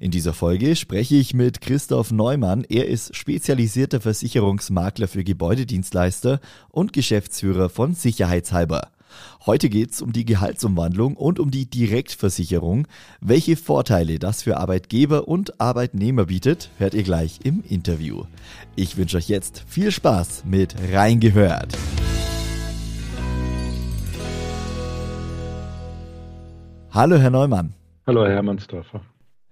In dieser Folge spreche ich mit Christoph Neumann. Er ist spezialisierter Versicherungsmakler für Gebäudedienstleister und Geschäftsführer von Sicherheitshalber. Heute geht es um die Gehaltsumwandlung und um die Direktversicherung. Welche Vorteile das für Arbeitgeber und Arbeitnehmer bietet, hört ihr gleich im Interview. Ich wünsche euch jetzt viel Spaß mit Reingehört. Hallo, Herr Neumann. Hallo, Herr Hermannsdorfer.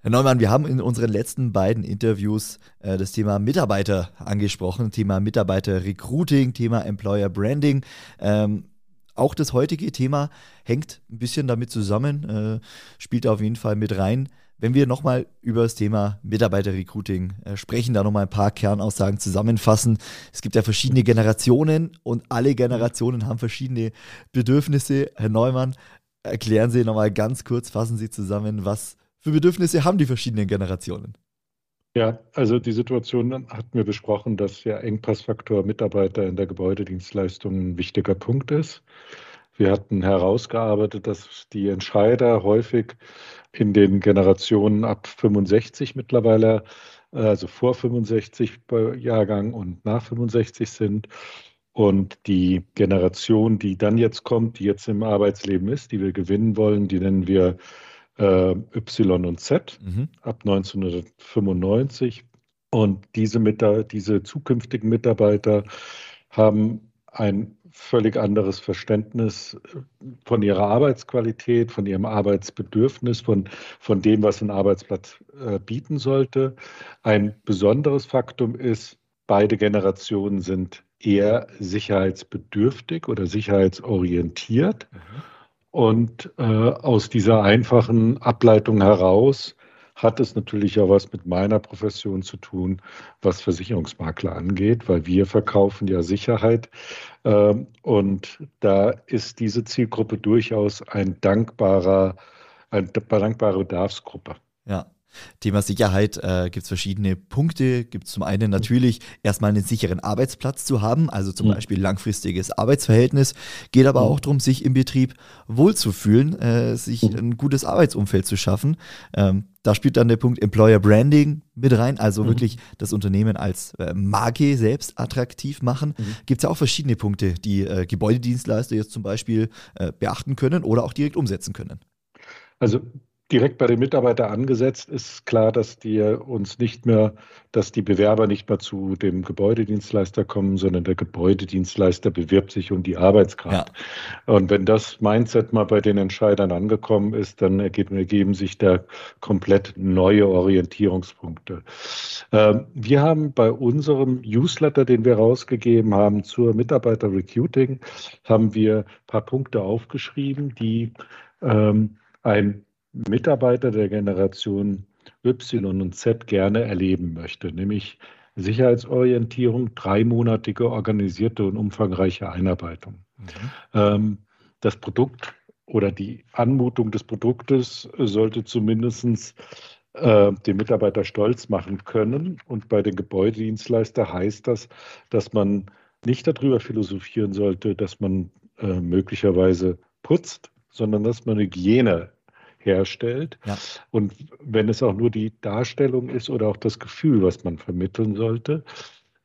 Herr Neumann, wir haben in unseren letzten beiden Interviews äh, das Thema Mitarbeiter angesprochen, Thema Mitarbeiter-Recruiting, Thema Employer Branding. Ähm, auch das heutige Thema hängt ein bisschen damit zusammen, äh, spielt auf jeden Fall mit rein. Wenn wir nochmal über das Thema Mitarbeiter-Recruiting äh, sprechen, da nochmal ein paar Kernaussagen zusammenfassen. Es gibt ja verschiedene Generationen und alle Generationen haben verschiedene Bedürfnisse. Herr Neumann, erklären Sie nochmal ganz kurz, fassen Sie zusammen, was für Bedürfnisse haben die verschiedenen Generationen? Ja, also die Situation hatten wir besprochen, dass ja Engpassfaktor Mitarbeiter in der Gebäudedienstleistung ein wichtiger Punkt ist. Wir hatten herausgearbeitet, dass die Entscheider häufig in den Generationen ab 65 mittlerweile, also vor 65 Jahrgang und nach 65 sind. Und die Generation, die dann jetzt kommt, die jetzt im Arbeitsleben ist, die wir gewinnen wollen, die nennen wir äh, Y und Z mhm. ab 1995. Und diese, diese zukünftigen Mitarbeiter haben ein völlig anderes Verständnis äh, von ihrer Arbeitsqualität, von ihrem Arbeitsbedürfnis, von, von dem, was ein Arbeitsplatz äh, bieten sollte. Ein besonderes Faktum ist, beide Generationen sind eher sicherheitsbedürftig oder sicherheitsorientiert. Mhm. Und äh, aus dieser einfachen Ableitung heraus hat es natürlich auch was mit meiner Profession zu tun, was Versicherungsmakler angeht, weil wir verkaufen ja Sicherheit. Äh, und da ist diese Zielgruppe durchaus ein dankbarer, eine dankbare Bedarfsgruppe. Ja. Thema Sicherheit äh, gibt es verschiedene Punkte. Gibt es zum einen natürlich erstmal einen sicheren Arbeitsplatz zu haben, also zum mhm. Beispiel langfristiges Arbeitsverhältnis. Geht aber mhm. auch darum, sich im Betrieb wohlzufühlen, äh, sich mhm. ein gutes Arbeitsumfeld zu schaffen. Ähm, da spielt dann der Punkt Employer Branding mit rein, also mhm. wirklich das Unternehmen als äh, Marke selbst attraktiv machen. Mhm. Gibt es ja auch verschiedene Punkte, die äh, Gebäudedienstleister jetzt zum Beispiel äh, beachten können oder auch direkt umsetzen können. Also direkt bei den Mitarbeitern angesetzt, ist klar, dass die uns nicht mehr, dass die Bewerber nicht mehr zu dem Gebäudedienstleister kommen, sondern der Gebäudedienstleister bewirbt sich um die Arbeitskraft. Ja. Und wenn das Mindset mal bei den Entscheidern angekommen ist, dann ergeben, ergeben sich da komplett neue Orientierungspunkte. Ähm, wir haben bei unserem Newsletter, den wir rausgegeben haben zur Mitarbeiter Recruiting, haben wir ein paar Punkte aufgeschrieben, die ähm, ein Mitarbeiter der Generation Y und Z gerne erleben möchte, nämlich Sicherheitsorientierung, dreimonatige organisierte und umfangreiche Einarbeitung. Mhm. Ähm, das Produkt oder die Anmutung des Produktes sollte zumindest äh, den Mitarbeiter stolz machen können. Und bei den Gebäudedienstleister heißt das, dass man nicht darüber philosophieren sollte, dass man äh, möglicherweise putzt, sondern dass man Hygiene herstellt. Ja. Und wenn es auch nur die Darstellung ist oder auch das Gefühl, was man vermitteln sollte,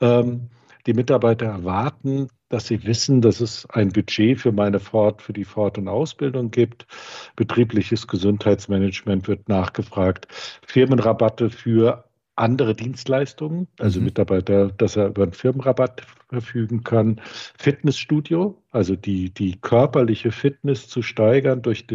ähm, die Mitarbeiter erwarten, dass sie wissen, dass es ein Budget für meine Fort, für die Fort- und Ausbildung gibt. Betriebliches Gesundheitsmanagement wird nachgefragt. Firmenrabatte für andere Dienstleistungen, also mhm. Mitarbeiter, dass er über einen Firmenrabatt verfügen kann. Fitnessstudio, also die, die körperliche Fitness zu steigern durch,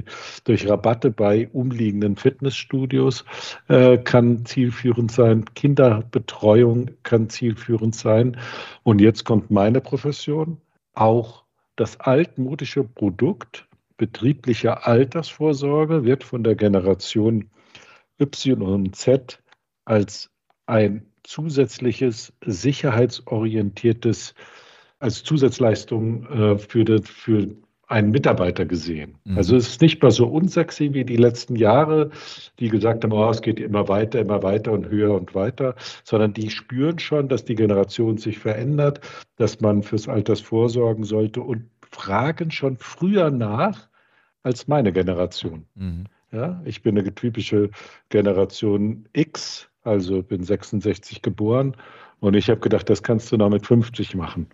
durch Rabatte bei umliegenden Fitnessstudios äh, kann zielführend sein. Kinderbetreuung kann zielführend sein. Und jetzt kommt meine Profession. Auch das altmodische Produkt betriebliche Altersvorsorge wird von der Generation Y und Z als ein zusätzliches sicherheitsorientiertes als Zusatzleistung äh, für, de, für einen Mitarbeiter gesehen. Mhm. Also es ist nicht mehr so unsexy wie die letzten Jahre, die gesagt haben, oh, es geht immer weiter, immer weiter und höher und weiter, sondern die spüren schon, dass die Generation sich verändert, dass man fürs Alters vorsorgen sollte und fragen schon früher nach als meine Generation. Mhm. Ja, ich bin eine typische Generation X, also bin 66 geboren und ich habe gedacht, das kannst du noch mit 50 machen.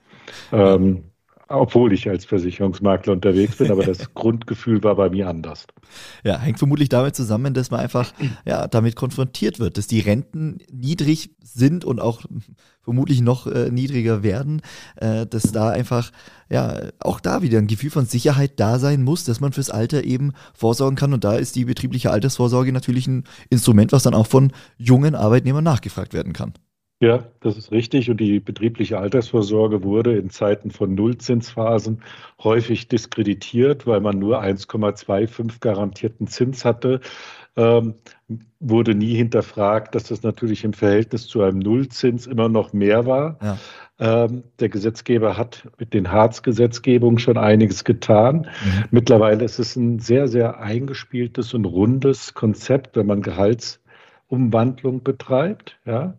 Ähm, obwohl ich als Versicherungsmakler unterwegs bin, aber das Grundgefühl war bei mir anders. Ja, hängt vermutlich damit zusammen, dass man einfach ja, damit konfrontiert wird, dass die Renten niedrig sind und auch vermutlich noch äh, niedriger werden, äh, dass da einfach ja auch da wieder ein Gefühl von Sicherheit da sein muss, dass man fürs Alter eben vorsorgen kann und da ist die betriebliche Altersvorsorge natürlich ein Instrument, was dann auch von jungen Arbeitnehmern nachgefragt werden kann. Ja, das ist richtig. Und die betriebliche Altersvorsorge wurde in Zeiten von Nullzinsphasen häufig diskreditiert, weil man nur 1,25 garantierten Zins hatte. Ähm, wurde nie hinterfragt, dass das natürlich im Verhältnis zu einem Nullzins immer noch mehr war. Ja. Ähm, der Gesetzgeber hat mit den Harz-Gesetzgebungen schon einiges getan. Mhm. Mittlerweile ist es ein sehr, sehr eingespieltes und rundes Konzept, wenn man Gehalts Umwandlung betreibt. Ja.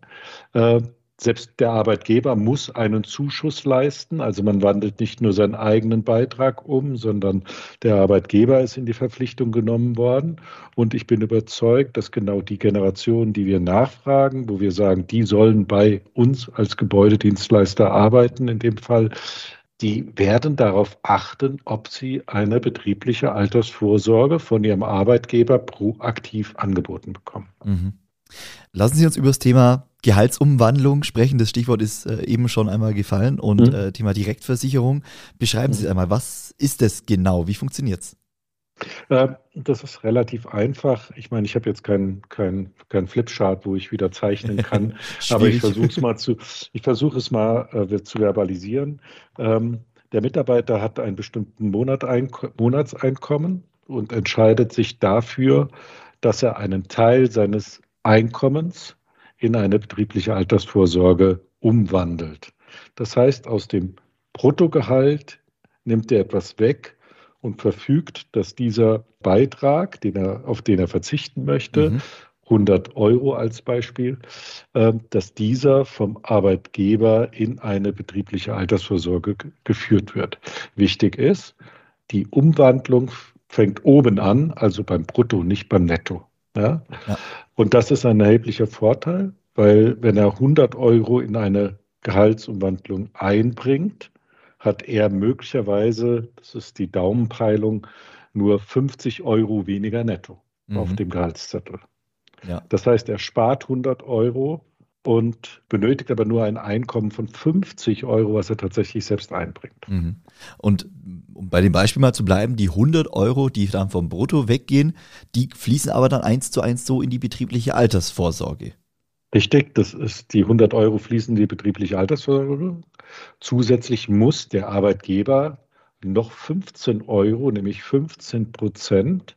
Äh, selbst der Arbeitgeber muss einen Zuschuss leisten. Also man wandelt nicht nur seinen eigenen Beitrag um, sondern der Arbeitgeber ist in die Verpflichtung genommen worden. Und ich bin überzeugt, dass genau die Generationen, die wir nachfragen, wo wir sagen, die sollen bei uns als Gebäudedienstleister arbeiten, in dem Fall, die werden darauf achten, ob sie eine betriebliche Altersvorsorge von ihrem Arbeitgeber proaktiv angeboten bekommen. Mhm. Lassen Sie uns über das Thema Gehaltsumwandlung sprechen. Das Stichwort ist äh, eben schon einmal gefallen und mhm. äh, Thema Direktversicherung. Beschreiben Sie es einmal, was ist das genau? Wie funktioniert es? Äh, das ist relativ einfach. Ich meine, ich habe jetzt keinen kein, kein Flipchart, wo ich wieder zeichnen kann, aber ich versuche es mal zu, ich versuche es mal äh, zu verbalisieren. Ähm, der Mitarbeiter hat einen bestimmten Monat Monatseinkommen und entscheidet sich dafür, dass er einen Teil seines Einkommens in eine betriebliche Altersvorsorge umwandelt. Das heißt, aus dem Bruttogehalt nimmt er etwas weg und verfügt, dass dieser Beitrag, den er, auf den er verzichten möchte, mhm. 100 Euro als Beispiel, äh, dass dieser vom Arbeitgeber in eine betriebliche Altersvorsorge geführt wird. Wichtig ist, die Umwandlung fängt oben an, also beim Brutto, nicht beim Netto. Ja? ja? Und das ist ein erheblicher Vorteil, weil wenn er 100 Euro in eine Gehaltsumwandlung einbringt, hat er möglicherweise, das ist die Daumenpeilung, nur 50 Euro weniger netto mhm. auf dem Gehaltszettel. Ja. Das heißt, er spart 100 Euro und benötigt aber nur ein Einkommen von 50 Euro, was er tatsächlich selbst einbringt. Mhm. Und um bei dem Beispiel mal zu bleiben, die 100 Euro, die dann vom Brutto weggehen, die fließen aber dann eins zu eins so in die betriebliche Altersvorsorge. Richtig, das ist die 100 Euro fließen in die betriebliche Altersvorsorge. Zusätzlich muss der Arbeitgeber noch 15 Euro, nämlich 15 Prozent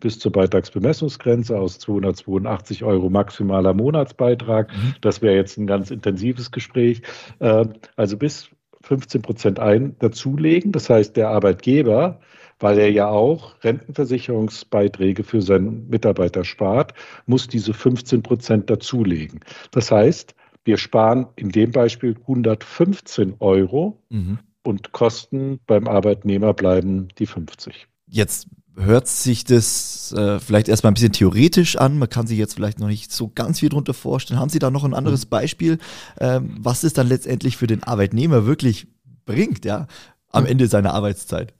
bis zur Beitragsbemessungsgrenze aus 282 Euro maximaler Monatsbeitrag. Mhm. Das wäre jetzt ein ganz intensives Gespräch. Äh, also bis 15 Prozent ein dazulegen. Das heißt, der Arbeitgeber, weil er ja auch Rentenversicherungsbeiträge für seinen Mitarbeiter spart, muss diese 15 Prozent dazulegen. Das heißt, wir sparen in dem Beispiel 115 Euro mhm. und Kosten beim Arbeitnehmer bleiben die 50. Jetzt hört sich das äh, vielleicht erstmal ein bisschen theoretisch an. Man kann sich jetzt vielleicht noch nicht so ganz viel darunter vorstellen. Haben Sie da noch ein anderes mhm. Beispiel, ähm, was es dann letztendlich für den Arbeitnehmer wirklich bringt, ja, am Ende seiner Arbeitszeit?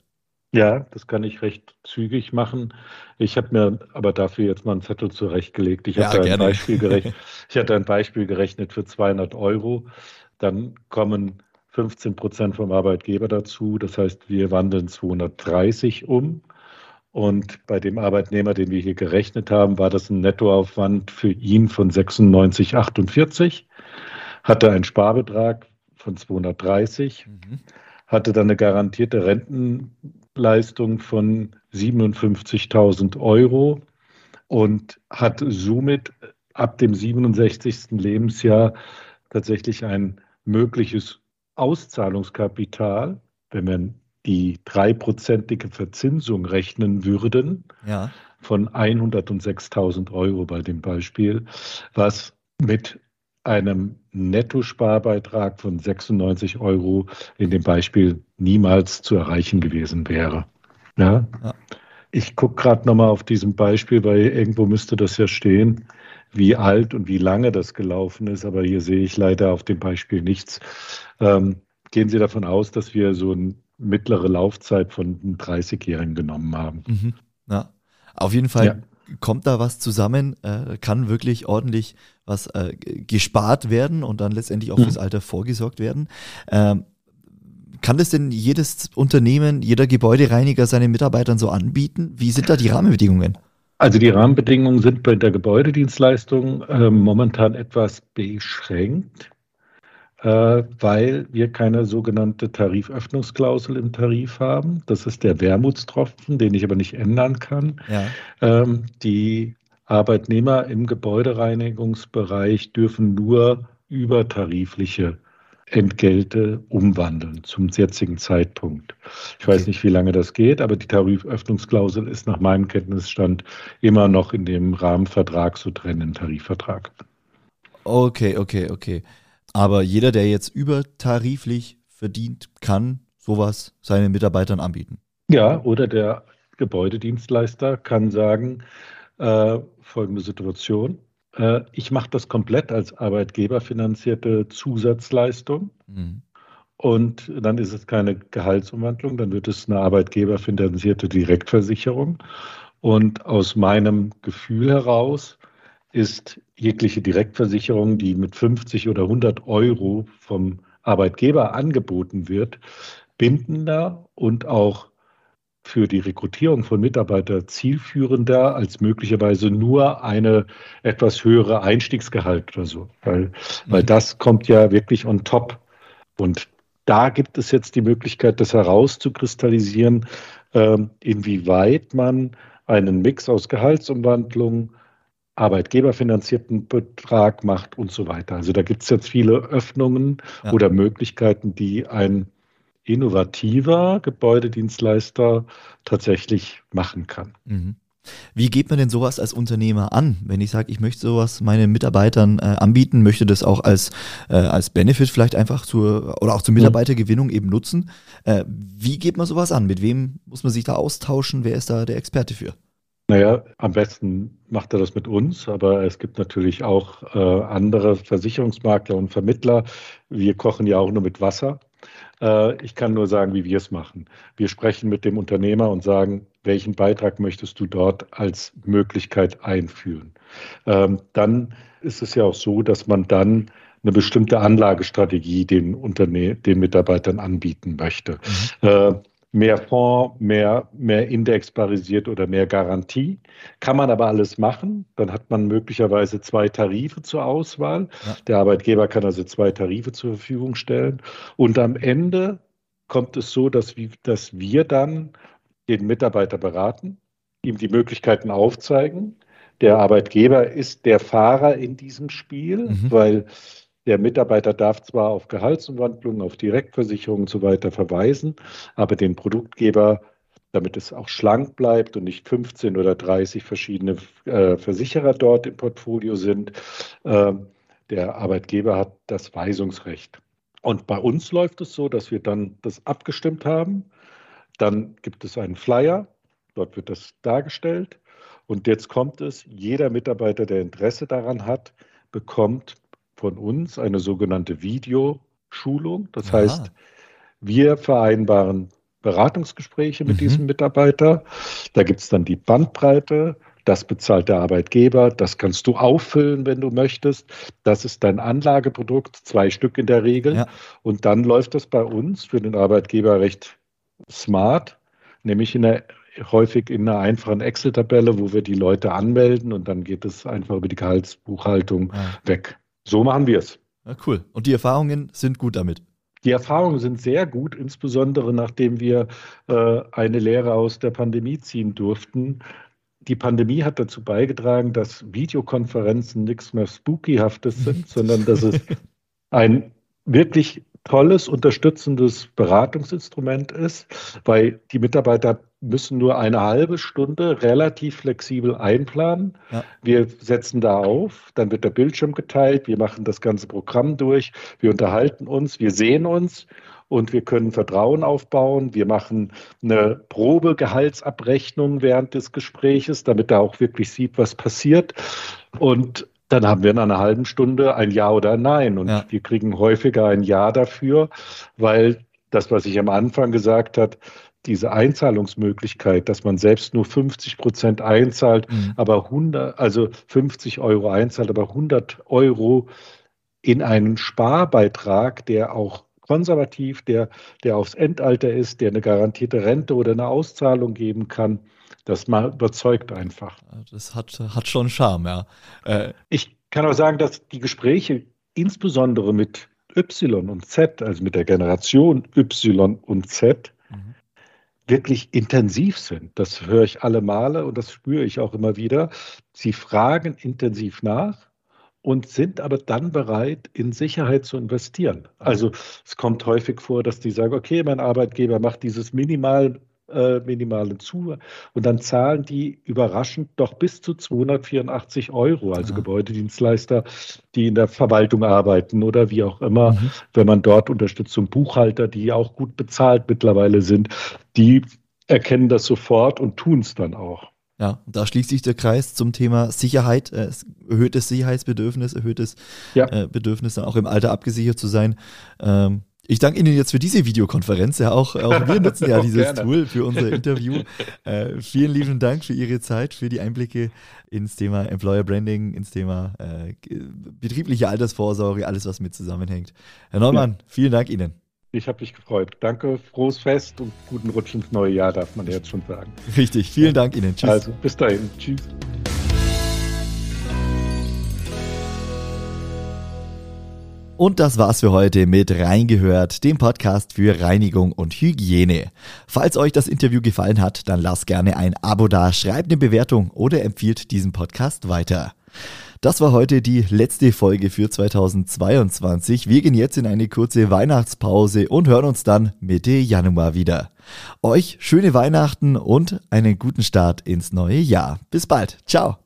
Ja, das kann ich recht zügig machen. Ich habe mir aber dafür jetzt mal einen Zettel zurechtgelegt. Ich, ja, hatte, ein Beispiel gerechnet, ich hatte ein Beispiel gerechnet für 200 Euro. Dann kommen 15 Prozent vom Arbeitgeber dazu. Das heißt, wir wandeln 230 um. Und bei dem Arbeitnehmer, den wir hier gerechnet haben, war das ein Nettoaufwand für ihn von 96,48, hatte einen Sparbetrag von 230, mhm. hatte dann eine garantierte Rentenleistung von 57.000 Euro und hat somit ab dem 67. Lebensjahr tatsächlich ein mögliches Auszahlungskapital, wenn wir die dreiprozentige Verzinsung rechnen würden, ja. von 106.000 Euro bei dem Beispiel, was mit einem Nettosparbeitrag von 96 Euro in dem Beispiel niemals zu erreichen gewesen wäre. Ja? ja. Ich gucke gerade nochmal auf diesem Beispiel, weil irgendwo müsste das ja stehen, wie alt und wie lange das gelaufen ist, aber hier sehe ich leider auf dem Beispiel nichts. Ähm, gehen Sie davon aus, dass wir so eine mittlere Laufzeit von 30-Jährigen genommen haben? Mhm. Ja, auf jeden Fall ja. kommt da was zusammen, äh, kann wirklich ordentlich was äh, gespart werden und dann letztendlich auch mhm. fürs Alter vorgesorgt werden. Ähm, kann das denn jedes Unternehmen, jeder Gebäudereiniger seinen Mitarbeitern so anbieten? Wie sind da die Rahmenbedingungen? Also die Rahmenbedingungen sind bei der Gebäudedienstleistung äh, momentan etwas beschränkt, äh, weil wir keine sogenannte Tariföffnungsklausel im Tarif haben. Das ist der Wermutstropfen, den ich aber nicht ändern kann. Ja. Ähm, die Arbeitnehmer im Gebäudereinigungsbereich dürfen nur übertarifliche Entgelte umwandeln zum jetzigen Zeitpunkt. Ich weiß nicht, wie lange das geht, aber die Tariföffnungsklausel ist nach meinem Kenntnisstand immer noch in dem Rahmenvertrag so drin, im Tarifvertrag. Okay, okay, okay. Aber jeder, der jetzt übertariflich verdient, kann sowas seinen Mitarbeitern anbieten. Ja, oder der Gebäudedienstleister kann sagen, äh, folgende Situation, äh, ich mache das komplett als arbeitgeberfinanzierte Zusatzleistung. Mhm. Und dann ist es keine Gehaltsumwandlung, dann wird es eine arbeitgeberfinanzierte Direktversicherung. Und aus meinem Gefühl heraus ist jegliche Direktversicherung, die mit 50 oder 100 Euro vom Arbeitgeber angeboten wird, bindender und auch für die Rekrutierung von Mitarbeitern zielführender als möglicherweise nur eine etwas höhere Einstiegsgehalt oder so, weil, mhm. weil das kommt ja wirklich on top. Und da gibt es jetzt die Möglichkeit, das herauszukristallisieren, äh, inwieweit man einen Mix aus Gehaltsumwandlung, arbeitgeberfinanzierten Betrag macht und so weiter. Also da gibt es jetzt viele Öffnungen ja. oder Möglichkeiten, die ein innovativer Gebäudedienstleister tatsächlich machen kann. Mhm. Wie geht man denn sowas als Unternehmer an? Wenn ich sage, ich möchte sowas meinen Mitarbeitern äh, anbieten, möchte das auch als, äh, als Benefit vielleicht einfach zur oder auch zur mhm. Mitarbeitergewinnung eben nutzen. Äh, wie geht man sowas an? Mit wem muss man sich da austauschen? Wer ist da der Experte für? Naja, am besten macht er das mit uns, aber es gibt natürlich auch äh, andere Versicherungsmakler und Vermittler. Wir kochen ja auch nur mit Wasser. Äh, ich kann nur sagen, wie wir es machen. Wir sprechen mit dem Unternehmer und sagen, welchen Beitrag möchtest du dort als Möglichkeit einführen. Ähm, dann ist es ja auch so, dass man dann eine bestimmte Anlagestrategie den, Unterne den Mitarbeitern anbieten möchte. Mhm. Mehr Fonds, mehr, mehr indexbarisiert oder mehr Garantie. Kann man aber alles machen. Dann hat man möglicherweise zwei Tarife zur Auswahl. Ja. Der Arbeitgeber kann also zwei Tarife zur Verfügung stellen. Und am Ende kommt es so, dass wir, dass wir dann den Mitarbeiter beraten, ihm die Möglichkeiten aufzeigen. Der Arbeitgeber ist der Fahrer in diesem Spiel, mhm. weil der Mitarbeiter darf zwar auf Gehaltsumwandlungen, auf Direktversicherungen und so weiter verweisen, aber den Produktgeber, damit es auch schlank bleibt und nicht 15 oder 30 verschiedene äh, Versicherer dort im Portfolio sind, äh, der Arbeitgeber hat das Weisungsrecht. Und bei uns läuft es so, dass wir dann das abgestimmt haben. Dann gibt es einen Flyer, dort wird das dargestellt. Und jetzt kommt es, jeder Mitarbeiter, der Interesse daran hat, bekommt von uns eine sogenannte Videoschulung. Das Aha. heißt, wir vereinbaren Beratungsgespräche mit mhm. diesem Mitarbeiter. Da gibt es dann die Bandbreite. Das bezahlt der Arbeitgeber. Das kannst du auffüllen, wenn du möchtest. Das ist dein Anlageprodukt, zwei Stück in der Regel. Ja. Und dann läuft das bei uns für den Arbeitgeber recht smart, nämlich in der, häufig in einer einfachen Excel-Tabelle, wo wir die Leute anmelden und dann geht es einfach über die Gehaltsbuchhaltung ja. weg. So machen wir es. Ja, cool. Und die Erfahrungen sind gut damit? Die Erfahrungen sind sehr gut, insbesondere nachdem wir äh, eine Lehre aus der Pandemie ziehen durften. Die Pandemie hat dazu beigetragen, dass Videokonferenzen nichts mehr Spookyhaftes sind, sondern dass es ein wirklich tolles, unterstützendes Beratungsinstrument ist, weil die Mitarbeiter müssen nur eine halbe Stunde relativ flexibel einplanen. Ja. Wir setzen da auf, dann wird der Bildschirm geteilt, wir machen das ganze Programm durch, wir unterhalten uns, wir sehen uns und wir können Vertrauen aufbauen. Wir machen eine Probegehaltsabrechnung während des Gespräches, damit er auch wirklich sieht, was passiert. Und dann haben wir in einer halben Stunde ein Ja oder ein Nein. Und ja. wir kriegen häufiger ein Ja dafür, weil das, was ich am Anfang gesagt habe, diese Einzahlungsmöglichkeit, dass man selbst nur 50 Prozent einzahlt, mhm. aber 100, also 50 Euro einzahlt, aber 100 Euro in einen Sparbeitrag, der auch konservativ, der, der aufs Endalter ist, der eine garantierte Rente oder eine Auszahlung geben kann, das mal überzeugt einfach. Das hat, hat schon Charme, ja. Äh, ich kann auch sagen, dass die Gespräche insbesondere mit Y und Z, also mit der Generation Y und Z, mhm. wirklich intensiv sind. Das höre ich alle Male und das spüre ich auch immer wieder. Sie fragen intensiv nach und sind aber dann bereit, in Sicherheit zu investieren. Also es kommt häufig vor, dass die sagen, okay, mein Arbeitgeber macht dieses minimal äh, minimale zu und dann zahlen die überraschend doch bis zu 284 Euro, also ja. Gebäudedienstleister, die in der Verwaltung arbeiten oder wie auch immer, mhm. wenn man dort Unterstützung, Buchhalter, die auch gut bezahlt mittlerweile sind, die erkennen das sofort und tun es dann auch. Ja, da schließt sich der Kreis zum Thema Sicherheit, äh, erhöhtes Sicherheitsbedürfnis, erhöhtes ja. äh, Bedürfnis, dann auch im Alter abgesichert zu sein. Ähm, ich danke Ihnen jetzt für diese Videokonferenz. Ja, auch, auch wir nutzen ja dieses gerne. Tool für unser Interview. Äh, vielen lieben Dank für Ihre Zeit, für die Einblicke ins Thema Employer Branding, ins Thema äh, betriebliche Altersvorsorge, alles, was mit zusammenhängt. Herr Neumann, ja. vielen Dank Ihnen. Ich habe mich gefreut. Danke, frohes Fest und guten Rutsch ins neue Jahr, darf man jetzt schon sagen. Richtig, vielen. Dank Ihnen. Tschüss. Also, bis dahin. Tschüss. Und das war's für heute mit Reingehört, dem Podcast für Reinigung und Hygiene. Falls euch das Interview gefallen hat, dann lasst gerne ein Abo da, schreibt eine Bewertung oder empfiehlt diesen Podcast weiter. Das war heute die letzte Folge für 2022. Wir gehen jetzt in eine kurze Weihnachtspause und hören uns dann Mitte Januar wieder. Euch schöne Weihnachten und einen guten Start ins neue Jahr. Bis bald. Ciao.